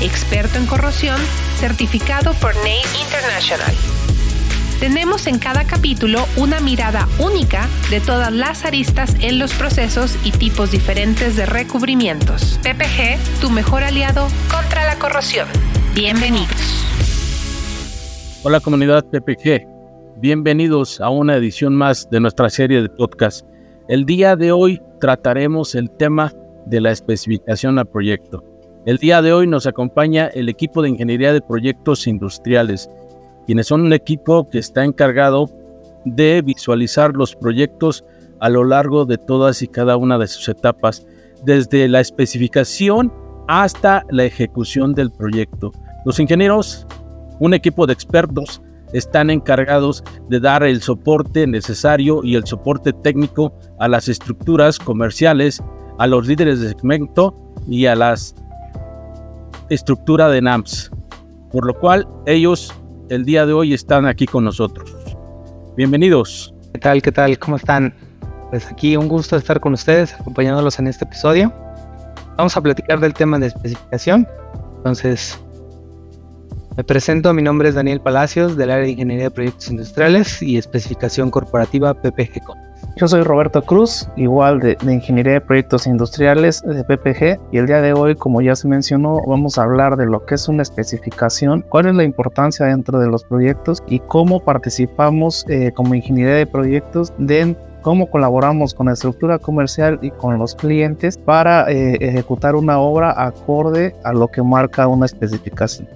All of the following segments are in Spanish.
experto en corrosión, certificado por NACE International tenemos en cada capítulo una mirada única de todas las aristas en los procesos y tipos diferentes de recubrimientos. PPG, tu mejor aliado contra la corrosión. Bienvenidos. Hola comunidad PPG, bienvenidos a una edición más de nuestra serie de podcast. El día de hoy trataremos el tema de la especificación al proyecto. El día de hoy nos acompaña el equipo de ingeniería de proyectos industriales quienes son un equipo que está encargado de visualizar los proyectos a lo largo de todas y cada una de sus etapas, desde la especificación hasta la ejecución del proyecto. Los ingenieros, un equipo de expertos, están encargados de dar el soporte necesario y el soporte técnico a las estructuras comerciales, a los líderes de segmento y a las estructura de NAMS, por lo cual ellos el día de hoy están aquí con nosotros. Bienvenidos. ¿Qué tal? ¿Qué tal? ¿Cómo están? Pues aquí un gusto estar con ustedes, acompañándolos en este episodio. Vamos a platicar del tema de especificación. Entonces, me presento, mi nombre es Daniel Palacios, del área de Ingeniería de Proyectos Industriales y Especificación Corporativa PPG. Yo soy Roberto Cruz, igual de, Ingeniería de Proyectos Industriales de PPG y el día de hoy, como ya se mencionó, vamos a hablar de lo que es una especificación, cuál es la importancia dentro de los proyectos y cómo participamos eh, como Ingeniería de Proyectos de cómo colaboramos con la estructura comercial y con los clientes para eh, ejecutar una obra acorde a lo que marca una especificación.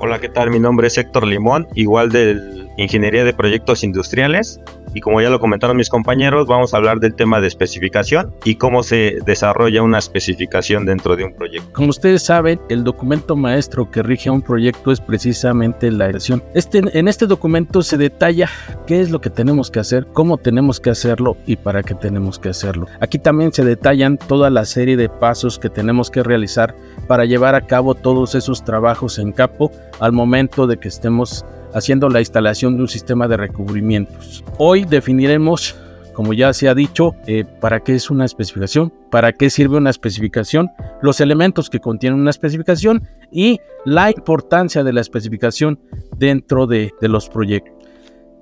Hola, ¿qué tal? Mi nombre es Héctor Limón, igual de Ingeniería de Proyectos Industriales y como ya lo comentaron mis compañeros, vamos a hablar del tema de especificación y cómo se desarrolla una especificación dentro de un proyecto. Como ustedes saben, el documento maestro que rige un proyecto es precisamente la elección. Este, en este documento se detalla qué es lo que tenemos que hacer, cómo tenemos que hacerlo y para qué tenemos que hacerlo. Aquí también se detallan toda la serie de pasos que tenemos que realizar para llevar a cabo todos esos trabajos en capo al momento de que estemos haciendo la instalación de un sistema de recubrimientos. Hoy definiremos, como ya se ha dicho, eh, para qué es una especificación, para qué sirve una especificación, los elementos que contienen una especificación y la importancia de la especificación dentro de, de los proyectos.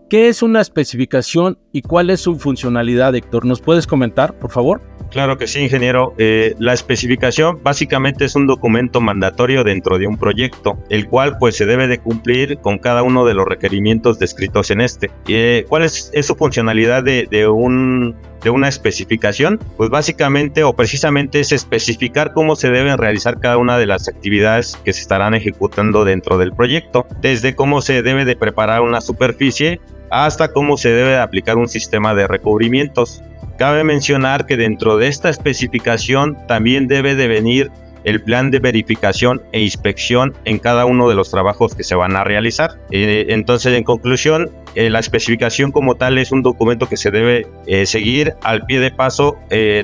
¿Qué es una especificación y cuál es su funcionalidad, Héctor? ¿Nos puedes comentar, por favor? Claro que sí, ingeniero. Eh, la especificación básicamente es un documento mandatorio dentro de un proyecto, el cual pues se debe de cumplir con cada uno de los requerimientos descritos en este. Eh, ¿Cuál es, su funcionalidad de, un, de una especificación? Pues básicamente o precisamente es especificar cómo se deben realizar cada una de las actividades que se estarán ejecutando dentro del proyecto, desde cómo se debe de preparar una superficie hasta cómo se debe de aplicar un sistema de recubrimientos. Cabe mencionar que dentro de esta especificación también debe de venir el plan de verificación e inspección en cada uno de los trabajos que se van a realizar. Eh, entonces, en conclusión, eh, la especificación como tal es un documento que se debe eh, seguir al pie de paso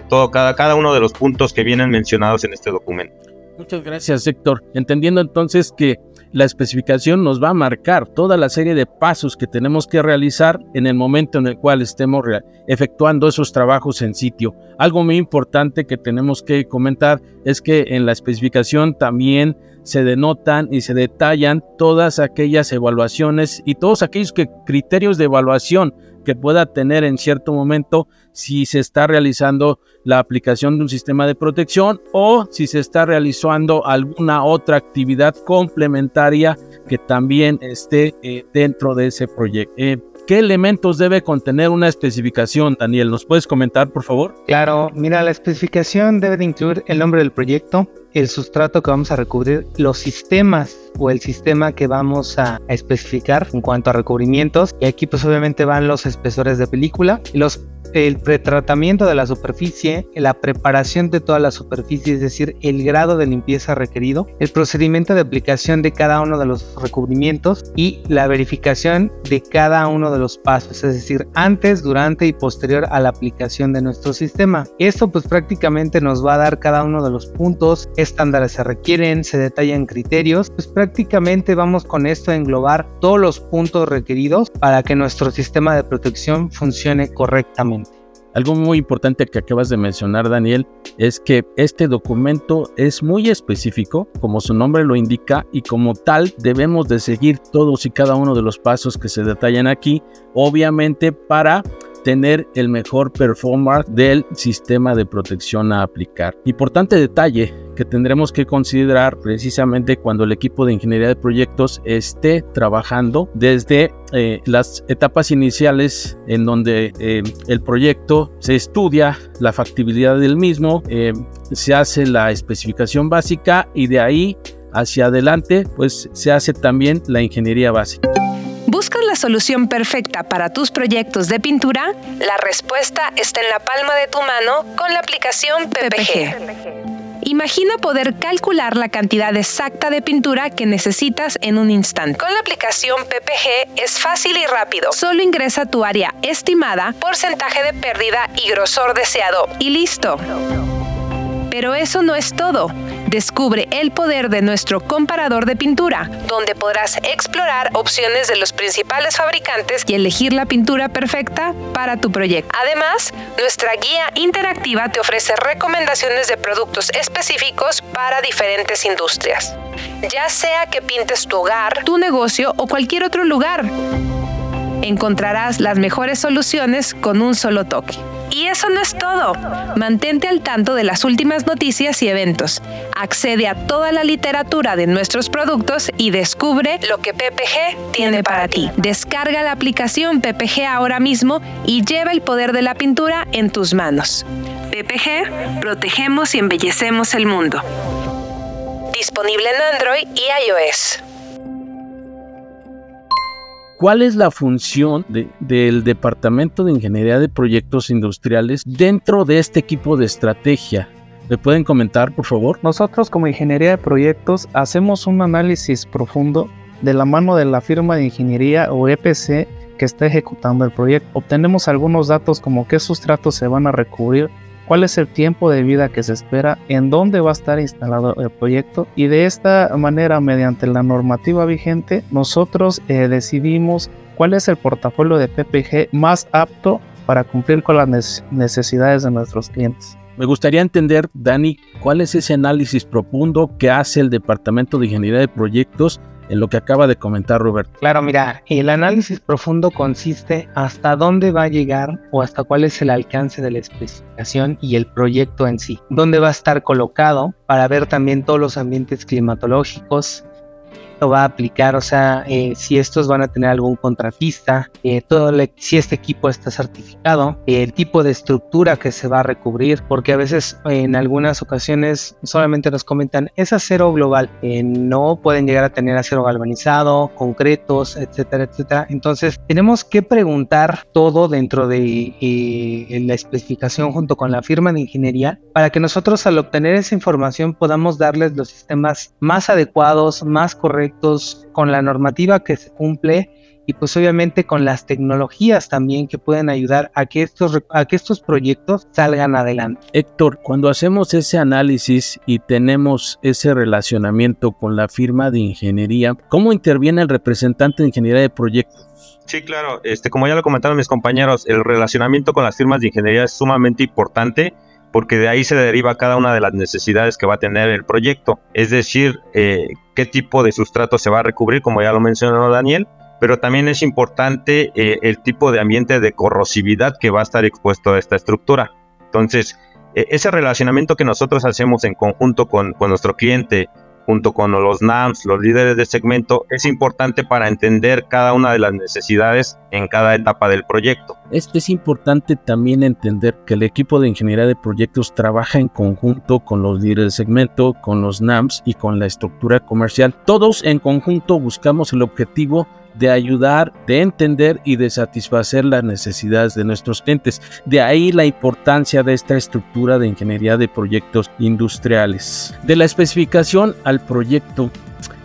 todo, cada, cada uno de los puntos que vienen mencionados en este documento. Muchas gracias, Héctor. Entendiendo entonces que la especificación nos va a marcar toda la serie de pasos que tenemos que realizar en el momento en el cual estemos efectuando esos trabajos en sitio. Algo muy importante que tenemos que comentar es que en la especificación también se denotan y se detallan todas aquellas evaluaciones y todos aquellos criterios de evaluación que pueda tener en cierto momento si se está realizando la aplicación de un sistema de protección o si se está realizando alguna otra actividad complementaria que también esté eh, dentro de ese proyecto. Eh, ¿Qué elementos debe contener una especificación, Daniel? ¿Nos puedes comentar, por favor? Claro, mira, la especificación debe de incluir el nombre del proyecto, el sustrato que vamos a recubrir, los sistemas o el sistema que vamos a, especificar en cuanto a recubrimientos. Y aquí pues obviamente van los espesores de película los el pretratamiento de la superficie, la preparación de toda la superficie, es decir, el grado de limpieza requerido, el procedimiento de aplicación de cada uno de los recubrimientos y la verificación de cada uno de los pasos, es decir, antes, durante y posterior a la aplicación de nuestro sistema. Esto pues prácticamente nos va a dar cada uno de los puntos, estándares se requieren, se detallan criterios, pues prácticamente vamos con esto a englobar todos los puntos requeridos para que nuestro sistema de protección funcione correctamente. Algo muy importante que acabas de mencionar, Daniel, es que este documento es muy específico, como su nombre lo indica, y como tal debemos de seguir todos y cada uno de los pasos que se detallan aquí, obviamente para tener el mejor performance del sistema de protección a aplicar. Importante detalle que tendremos que considerar precisamente cuando el equipo de ingeniería de proyectos esté trabajando desde eh, las etapas iniciales en donde eh, el proyecto se estudia la factibilidad del mismo, eh, se hace la especificación básica y de ahí hacia adelante pues se hace también la ingeniería básica. ¿Buscas la solución perfecta para tus proyectos de pintura? La respuesta está en la palma de tu mano con la aplicación PPG. Imagina poder calcular la cantidad exacta de pintura que necesitas en un instante. Con la aplicación PPG es fácil y rápido. Solo ingresa tu área estimada, porcentaje de pérdida y grosor deseado y listo. Pero eso no es todo. Descubre el poder de nuestro comparador de pintura, donde podrás explorar opciones de los principales fabricantes y elegir la pintura perfecta para tu proyecto. Además, nuestra guía interactiva te ofrece recomendaciones de productos específicos para diferentes industrias, ya sea que pintes tu hogar, tu negocio o cualquier otro lugar. Encontrarás las mejores soluciones con un solo toque. Y eso no es todo. Mantente al tanto de las últimas noticias y eventos. Accede a toda la literatura de nuestros productos y descubre lo que PPG tiene para ti. Descarga la aplicación PPG ahora mismo y lleva el poder de la pintura en tus manos. PPG, protegemos y embellecemos el mundo. Disponible en Android y iOS. ¿Cuál es la función del Departamento de Ingeniería de Proyectos Industriales dentro de este equipo de estrategia? ¿Me pueden comentar, por favor? Nosotros como Ingeniería de Proyectos hacemos un análisis profundo de la mano de la firma de ingeniería o EPC que está ejecutando el proyecto. Obtenemos algunos datos como qué sustratos se van a recubrir, cuál es el tiempo de vida que se espera, en dónde va a estar instalado el proyecto y de esta manera mediante la normativa vigente nosotros eh, decidimos cuál es el portafolio de PPG más apto para cumplir con las necesidades de nuestros clientes. Me gustaría entender, Dani, cuál es ese análisis profundo que hace el Departamento de Ingeniería de Proyectos en lo que acaba de comentar Roberto. Claro, mira, el análisis profundo consiste hasta dónde va a llegar o hasta cuál es el alcance de la especificación y el proyecto en sí, dónde va a estar colocado para ver también todos los ambientes climatológicos, va a aplicar, o sea, eh, si estos van a tener algún contratista, eh, todo si este equipo está certificado, el tipo de estructura que se va a recubrir, porque a veces en algunas ocasiones solamente nos comentan es acero global, eh, no pueden llegar a tener acero galvanizado, concretos, etcétera, etcétera. Entonces tenemos que preguntar todo dentro de la especificación junto con la firma de ingeniería para que nosotros al obtener esa información podamos darles los sistemas más adecuados, más correctos con la normativa que se cumple y pues obviamente con las tecnologías también que pueden ayudar a que estos, a que estos proyectos salgan adelante. Héctor, cuando hacemos ese análisis y tenemos ese relacionamiento con la firma de ingeniería, ¿cómo interviene el representante de ingeniería de proyectos? Sí, claro, este, como ya lo comentaron mis compañeros, el relacionamiento con las firmas de ingeniería es sumamente importante porque de ahí se deriva cada una de las necesidades que va a tener el proyecto. Es decir, eh, qué tipo de sustrato se va a recubrir, como ya lo mencionó Daniel, pero también es importante eh, el tipo de ambiente de corrosividad que va a estar expuesto a esta estructura. Entonces, e, ese relacionamiento que nosotros hacemos en conjunto con, con nuestro cliente junto con los NAMS, los líderes de segmento, es importante para entender cada una de las necesidades en cada etapa del proyecto. Es, es importante también entender que el equipo de ingeniería de proyectos trabaja en conjunto con los líderes de segmento, con los NAMS y con la estructura comercial. Todos en conjunto buscamos el objetivo de ayudar, de entender y de satisfacer las necesidades de nuestros clientes. De ahí la importancia de esta estructura de ingeniería de proyectos industriales. De la especificación al proyecto,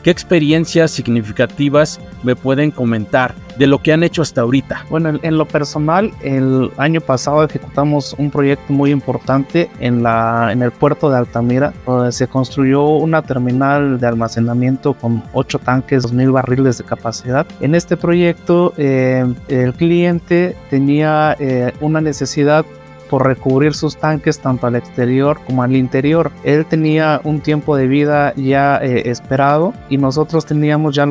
¿qué experiencias significativas me pueden comentar? de lo que han hecho hasta ahorita? Bueno, en lo personal, el año pasado ejecutamos un proyecto muy importante en, el puerto de Altamira, donde se construyó una terminal de almacenamiento con 8 tanques, 2.000 barriles de capacidad. En este proyecto, eh, el cliente tenía eh, una necesidad por recubrir sus tanques tanto al exterior como al interior. Él tenía un tiempo de vida ya eh, esperado y nosotros teníamos ya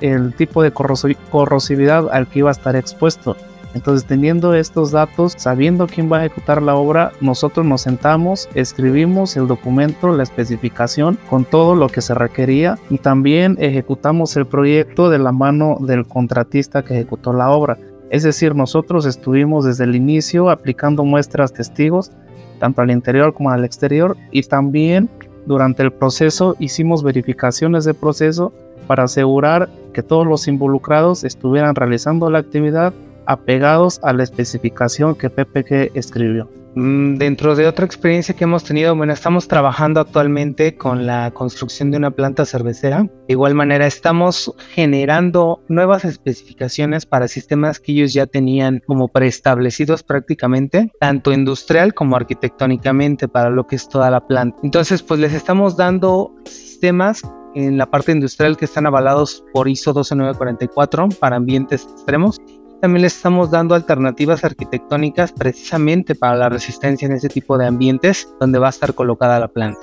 el tipo de corrosividad al que iba a estar expuesto. Entonces, teniendo estos datos, sabiendo quién va a ejecutar la obra, nosotros nos sentamos, escribimos el documento, la especificación con todo lo que se requería y también ejecutamos el proyecto de la mano del contratista que ejecutó la obra. Es decir, nosotros estuvimos desde el inicio aplicando muestras testigos, tanto al interior como al exterior, y también durante el proceso hicimos verificaciones de proceso para asegurar que todos los involucrados estuvieran realizando la actividad apegados a la especificación que PPG escribió. Mm, dentro de otra experiencia que hemos tenido, bueno, estamos trabajando actualmente con la construcción de una planta cervecera. De igual manera, estamos generando nuevas especificaciones para sistemas que ellos ya tenían como preestablecidos prácticamente, tanto industrial como arquitectónicamente para lo que es toda la planta. Entonces, pues les estamos dando sistemas en la parte industrial que están avalados por ISO 12944 para ambientes extremos también le estamos dando alternativas arquitectónicas precisamente para la resistencia en ese tipo de ambientes donde va a estar colocada la planta.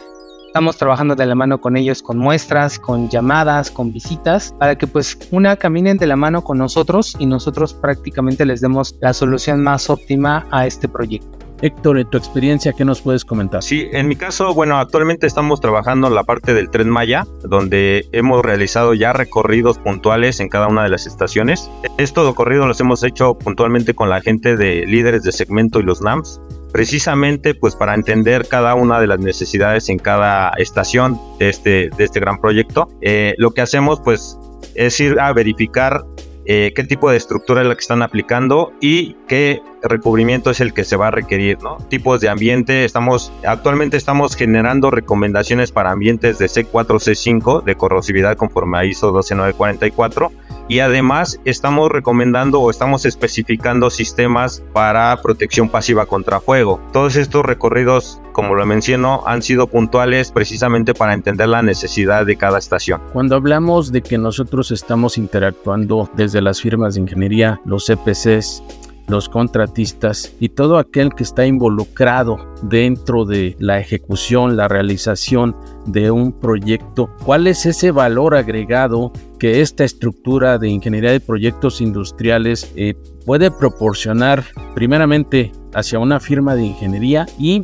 Estamos trabajando de la mano con ellos con muestras, con llamadas, con visitas, para que pues una caminen de la mano con nosotros y nosotros prácticamente les demos la solución más óptima a este proyecto. Héctor, en tu experiencia, ¿qué nos puedes comentar? Sí, en mi caso, bueno, actualmente estamos trabajando en la parte del tren Maya, donde hemos realizado ya recorridos puntuales en cada una de las estaciones. Estos recorridos los hemos hecho puntualmente con la gente de líderes de segmento y los NAMS, precisamente pues para entender cada una de las necesidades en cada estación de este, de este gran proyecto. Eh, lo que hacemos pues es ir a verificar eh, qué tipo de estructura es la que están aplicando y qué recubrimiento es el que se va a requerir, ¿no? Tipos de ambiente, estamos, actualmente estamos generando recomendaciones para ambientes de C4, C5 de corrosividad conforme a ISO 12944 y además estamos recomendando o estamos especificando sistemas para protección pasiva contra fuego. Todos estos recorridos, como lo menciono, han sido puntuales precisamente para entender la necesidad de cada estación. Cuando hablamos de que nosotros estamos interactuando desde las firmas de ingeniería, los EPCs, los contratistas y todo aquel que está involucrado dentro de la ejecución, la realización de un proyecto. ¿Cuál es ese valor agregado que esta estructura de ingeniería de proyectos industriales eh, puede proporcionar primeramente hacia una firma de ingeniería y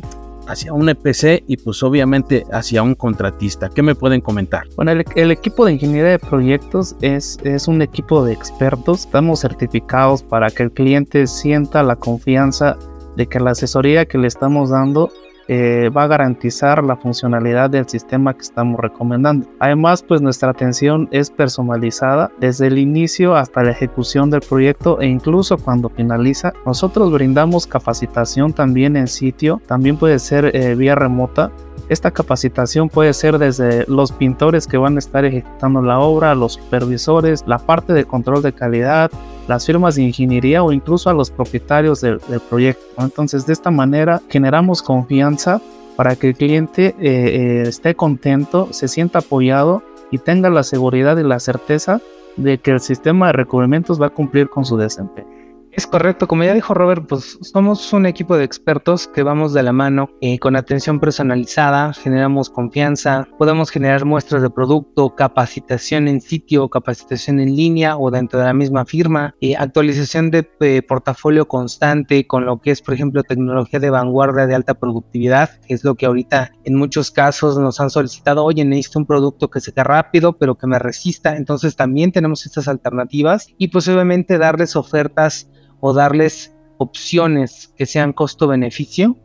hacia un EPC y pues obviamente hacia un contratista. ¿Qué me pueden comentar? Bueno, el, equipo de ingeniería de proyectos es, es un equipo de expertos. Estamos certificados para que el cliente sienta la confianza de que la asesoría que le estamos dando eh, va a garantizar la funcionalidad del sistema que estamos recomendando. Además, pues nuestra atención es personalizada desde el inicio hasta la ejecución del proyecto e incluso cuando finaliza. Nosotros brindamos capacitación también en sitio, también puede ser eh, vía remota esta capacitación puede ser desde los pintores que van a estar ejecutando la obra, los supervisores, la parte de control de calidad, las firmas de ingeniería o incluso a los propietarios del, proyecto. Entonces, de esta manera generamos confianza para que el cliente eh, eh, esté contento, se sienta apoyado y tenga la seguridad y la certeza de que el sistema de recubrimientos va a cumplir con su desempeño. Es correcto, como ya dijo Robert, pues somos un equipo de expertos que vamos de la mano eh, con atención personalizada, generamos confianza, podemos generar muestras de producto, capacitación en sitio, capacitación en línea o dentro de la misma firma, actualización de portafolio constante con lo que es, por ejemplo, tecnología de vanguardia de alta productividad, que es lo que ahorita en muchos casos nos han solicitado, oye, necesito un producto que seca rápido, pero que me resista, entonces también tenemos estas alternativas y pues darles ofertas o darles opciones que sean costo-beneficio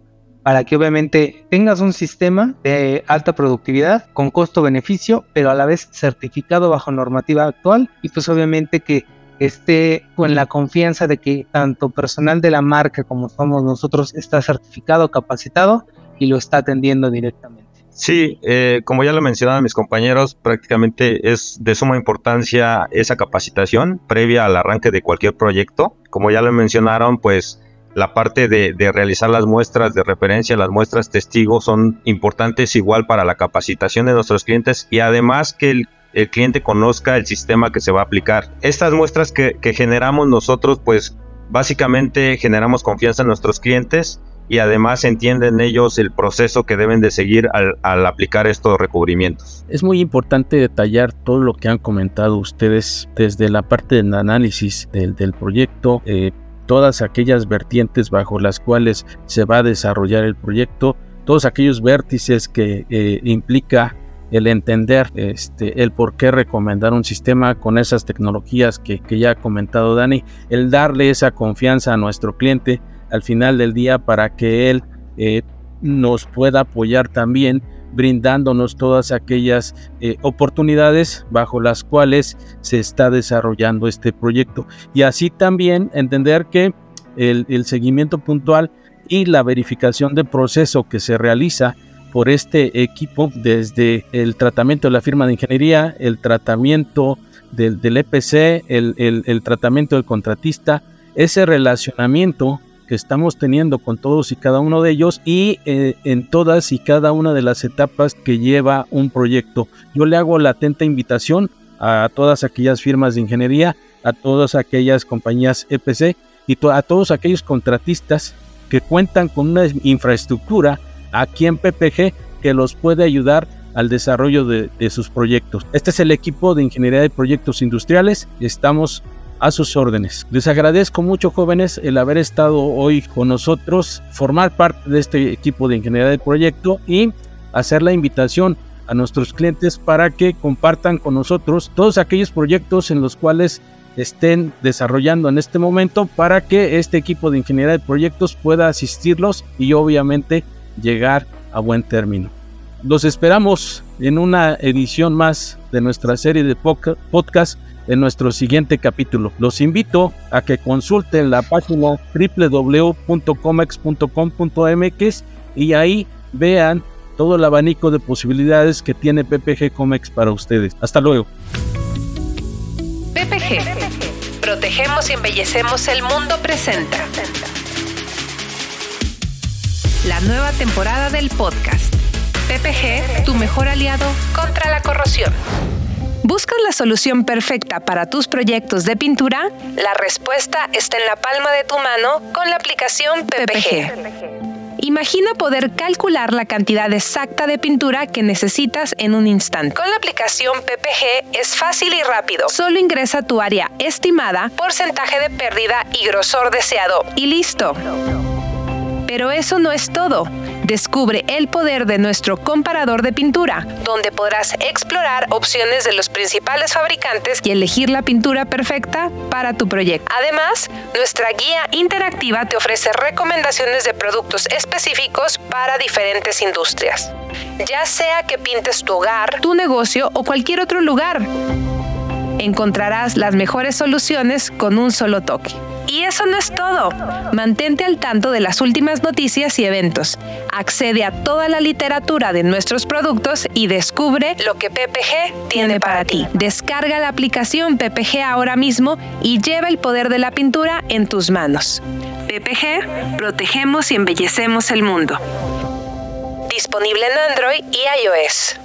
para que obviamente tengas un sistema de alta productividad con costo-beneficio, pero a la vez certificado bajo normativa actual y pues obviamente que esté con la confianza de que tanto personal de la marca como somos nosotros está certificado, capacitado y lo está atendiendo directamente. Sí, eh, como ya lo mencionaban mis compañeros, prácticamente es de suma importancia esa capacitación previa al arranque de cualquier proyecto. Como ya lo mencionaron, pues la parte de, realizar las muestras de referencia, las muestras testigos son importantes igual para la capacitación de nuestros clientes y además que el, el cliente conozca el sistema que se va a aplicar. Estas muestras que, que generamos nosotros, pues básicamente generamos confianza en nuestros clientes y además entienden ellos el proceso que deben de seguir al, aplicar estos recubrimientos. Es muy importante detallar todo lo que han comentado ustedes desde la parte del análisis del, del proyecto, eh, todas aquellas vertientes bajo las cuales se va a desarrollar el proyecto, todos aquellos vértices que eh, implica el entender este, el por qué recomendar un sistema con esas tecnologías que, que ya ha comentado Dani, el darle esa confianza a nuestro cliente al final del día para que él eh, nos pueda apoyar también brindándonos todas aquellas eh, oportunidades bajo las cuales se está desarrollando este proyecto. Y así también entender que el, el seguimiento puntual y la verificación de proceso que se realiza por este equipo desde el tratamiento de la firma de ingeniería, el tratamiento del, del EPC, el, el, el tratamiento del contratista, ese relacionamiento que estamos teniendo con todos y cada uno de ellos y eh, en todas y cada una de las etapas que lleva un proyecto. Yo le hago la atenta invitación a todas aquellas firmas de ingeniería, a todas aquellas compañías EPC y a todos aquellos contratistas que cuentan con una infraestructura aquí en PPG que los puede ayudar al desarrollo de, de sus proyectos. Este es el equipo de Ingeniería de Proyectos Industriales. Estamos a sus órdenes. Les agradezco mucho jóvenes el haber estado hoy con nosotros, formar parte de este equipo de ingeniería de proyecto y hacer la invitación a nuestros clientes para que compartan con nosotros todos aquellos proyectos en los cuales estén desarrollando en este momento para que este equipo de ingeniería de proyectos pueda asistirlos y obviamente llegar a buen término. Los esperamos en una edición más de nuestra serie de podcast en nuestro siguiente capítulo. Los invito a que consulten la página www.comex.com.mx y ahí vean todo el abanico de posibilidades que tiene PPG Comex para ustedes. Hasta luego. PPG. Protegemos y embellecemos el mundo presenta. La nueva temporada del podcast. PPG, tu mejor aliado contra la corrosión. ¿Buscas la solución perfecta para tus proyectos de pintura? La respuesta está en la palma de tu mano con la aplicación PPG. Imagina poder calcular la cantidad exacta de pintura que necesitas en un instante. Con la aplicación PPG es fácil y rápido. Solo ingresa tu área estimada, porcentaje de pérdida y grosor deseado y listo. Pero eso no es todo. Descubre el poder de nuestro comparador de pintura, donde podrás explorar opciones de los principales fabricantes y elegir la pintura perfecta para tu proyecto. Además, nuestra guía interactiva te ofrece recomendaciones de productos específicos para diferentes industrias, ya sea que pintes tu hogar, tu negocio o cualquier otro lugar. Encontrarás las mejores soluciones con un solo toque. Y eso no es todo. Mantente al tanto de las últimas noticias y eventos. Accede a toda la literatura de nuestros productos y descubre lo que PPG tiene para ti. Descarga la aplicación PPG ahora mismo y lleva el poder de la pintura en tus manos. PPG, protegemos y embellecemos el mundo. Disponible en Android y iOS.